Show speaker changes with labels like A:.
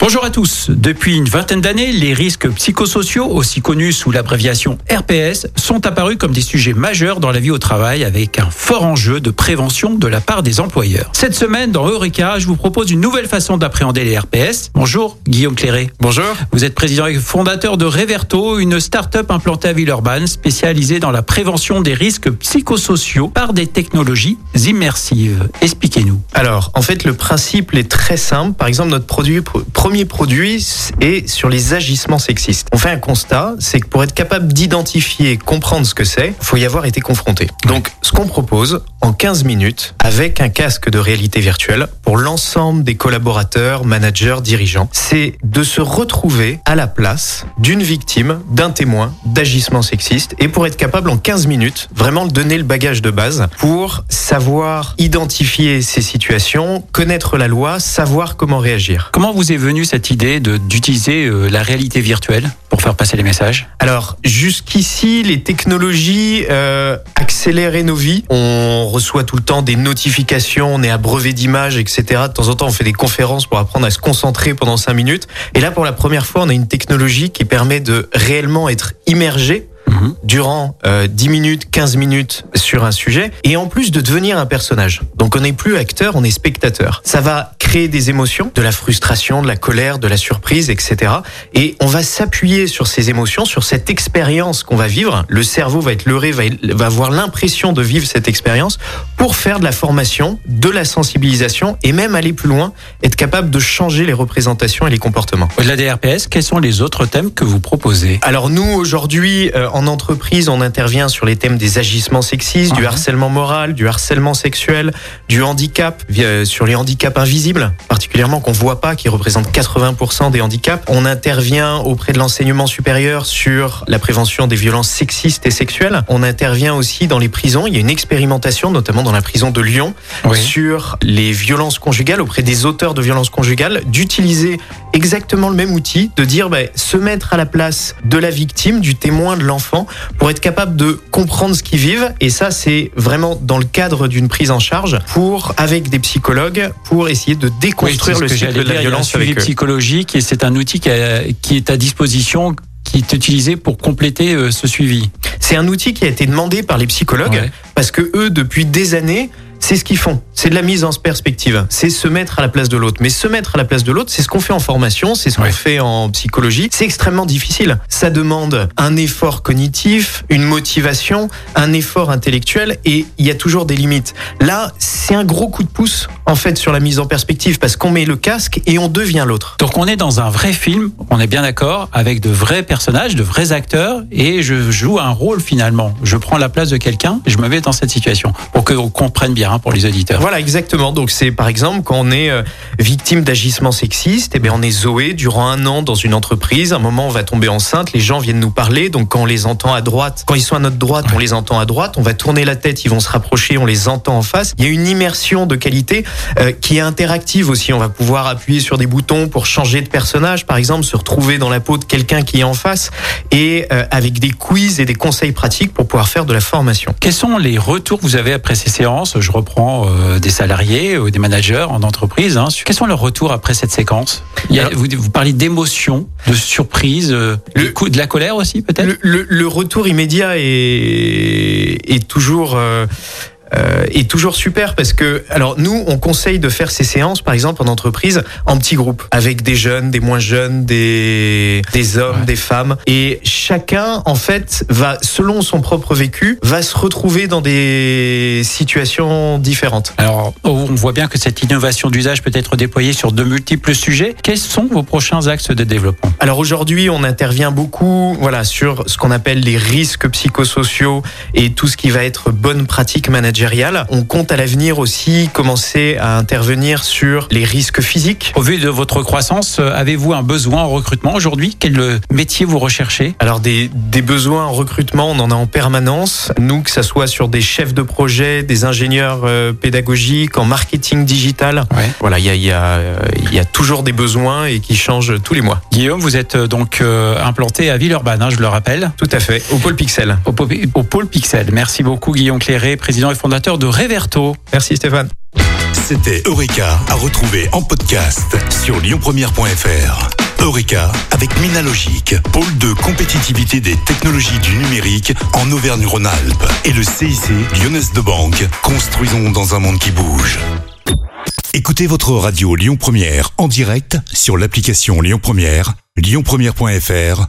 A: Bonjour à tous. Depuis une vingtaine d'années, les risques psychosociaux, aussi connus sous l'abréviation RPS, sont apparus comme des sujets majeurs dans la vie au travail avec un fort enjeu de prévention de la part des employeurs. Cette semaine, dans Eureka, je vous propose une nouvelle façon d'appréhender les RPS. Bonjour, Guillaume Cléré.
B: Bonjour.
A: Vous êtes président et fondateur de Reverto, une start-up implantée à Villeurbanne spécialisée dans la prévention des risques psychosociaux par des technologies immersives. Expliquez-nous.
B: Alors, en fait, le principe est très simple. Par exemple, notre produit premier produit est sur les agissements sexistes. On fait un constat, c'est que pour être capable d'identifier, comprendre ce que c'est, il faut y avoir été confronté. Donc, ce qu'on propose en 15 minutes, avec un casque de réalité virtuelle, pour l'ensemble des collaborateurs, managers, dirigeants, c'est de se retrouver à la place d'une victime, d'un témoin d'agissement sexiste, et pour être capable en 15 minutes, vraiment donner le bagage de base pour savoir identifier ces situations, connaître la loi, savoir comment réagir.
A: Comment vous est venu cette idée d'utiliser euh, la réalité virtuelle pour faire passer les messages?
B: Alors jusqu'ici, les technologies euh, accéléraient nos vies. On reçoit tout le temps des notifications, on est abreuvé d'images, etc. De temps en temps, on fait des conférences pour apprendre à se concentrer pendant cinq minutes. Et là, pour la première fois, on a une technologie qui permet de réellement être immergé Durant euh, 10 minutes, 15 minutes sur un sujet, et en plus de devenir un personnage. Donc on n'est plus acteur, on est spectateur. Ça va créer des émotions, de la frustration, de la colère, de la surprise, etc. Et on va s'appuyer sur ces émotions, sur cette expérience qu'on va vivre. Le cerveau va être leurré, va, va avoir l'impression de vivre cette expérience pour faire de la formation, de la sensibilisation et même aller plus loin, être capable de changer les représentations et les comportements.
A: Au-delà des RPS, quels sont les autres thèmes que vous proposez?
B: Alors nous aujourd'hui euh, en entreprise, on intervient sur les thèmes des agissements sexistes, du harcèlement moral, du harcèlement sexuel, du handicap, sur les handicaps invisibles, particulièrement qu'on voit pas, qui représentent 80% des handicaps. On intervient auprès de l'enseignement supérieur sur la prévention des violences sexistes et sexuelles. On intervient aussi dans les prisons. Il y a une expérimentation, notamment dans la prison de Lyon, sur les violences conjugales auprès des auteurs de violences conjugales, d'utiliser exactement le même outil, de dire bah, se mettre à la place de la victime, du témoin de l'enfant pour être capable de comprendre ce qu'ils vivent. Et ça, c'est vraiment dans le cadre d'une prise en charge pour, avec des psychologues, pour essayer de déconstruire le cycle de la violence.
A: Il y a un psychologique et c'est un outil qui, qui est à disposition qui est utilisé pour compléter euh, ce suivi.
B: C'est un outil qui a été demandé par les psychologues parce que eux, depuis des années, c'est ce qu'ils font. C'est de la mise en perspective. C'est se mettre à la place de l'autre. Mais se mettre à la place de l'autre, c'est ce qu'on fait en formation, c'est ce qu'on fait en psychologie. C'est extrêmement difficile. Ça demande un effort cognitif, une motivation, un effort intellectuel et il y a toujours des limites. Là, c'est un gros coup de pouce en fait sur la mise en perspective parce qu'on met le casque et on devient l'autre.
A: Donc on est dans un vrai film, on est bien d'accord, avec de vrais personnages, de vrais acteurs et je joue un rôle finalement. Je prends la place de quelqu'un je me mets dans cette situation pour qu'on comprenne bien hein, pour les auditeurs.
B: Voilà, exactement. Donc c'est par exemple quand on est euh, victime d'agissements sexistes, et eh bien on est Zoé durant un an dans une entreprise. À un moment, on va tomber enceinte, les gens viennent nous parler. Donc quand on les entend à droite, quand ils sont à notre droite, on les entend à droite. On va tourner la tête, ils vont se rapprocher, on les entend en face. Il y a une immersion de qualité euh, qui est interactive aussi. On va pouvoir appuyer sur des boutons pour changer de personnage, par exemple, se retrouver dans la peau de quelqu'un qui est en face, et euh, avec des quiz et des conseils pratiques pour pouvoir faire de la formation.
A: Quels sont les retours que vous avez après ces séances? Je reprends des salariés ou des managers en entreprise. Hein. Quels sont leurs retours après cette séquence? Vous, vous, parlez d'émotion, de surprise, euh, le, de la colère aussi peut-être?
B: Le, le, retour immédiat est, est toujours... Euh, est toujours super parce que alors nous on conseille de faire ces séances par exemple en entreprise en petits groupes avec des jeunes, des moins jeunes, des des hommes, des femmes et chacun en fait va selon son propre vécu va se retrouver dans des situations différentes.
A: Alors on voit bien que cette innovation d'usage peut être déployée sur de multiples sujets. Quels sont vos prochains axes de développement?
B: Alors aujourd'hui on intervient beaucoup voilà sur ce qu'on appelle les risques psychosociaux et tout ce qui va être bonne pratique managériale on compte à l'avenir aussi commencer à intervenir sur les risques physiques.
A: Au vu de votre croissance, euh, avez-vous un besoin en recrutement aujourd'hui? Quel euh, métier vous recherchez?
B: Alors des, des besoins en recrutement, on en a en permanence. Nous, que ce soit sur des chefs de projet, des ingénieurs euh, pédagogiques, en marketing digital. Voilà, il y a, y, a, y a toujours des besoins et qui changent tous les mois.
A: Guillaume, vous êtes donc implanté à Villeurbanne, hein, je le rappelle.
B: Tout à fait, au pôle Pixel.
A: Au, au pôle Pixel. Merci beaucoup Guillaume Cléré, président et fondateur fondateur de Reverto.
B: Merci Stéphane.
C: C'était Eureka à retrouver en podcast sur lyonpremière.fr. Eureka avec Minalogic, pôle de compétitivité des technologies du numérique en Auvergne-Rhône-Alpes et le CIC Lyonnaise de Banque. Construisons dans un monde qui bouge. Écoutez votre radio Lyon Première en direct sur l'application Lyon Première, lyonpremière.fr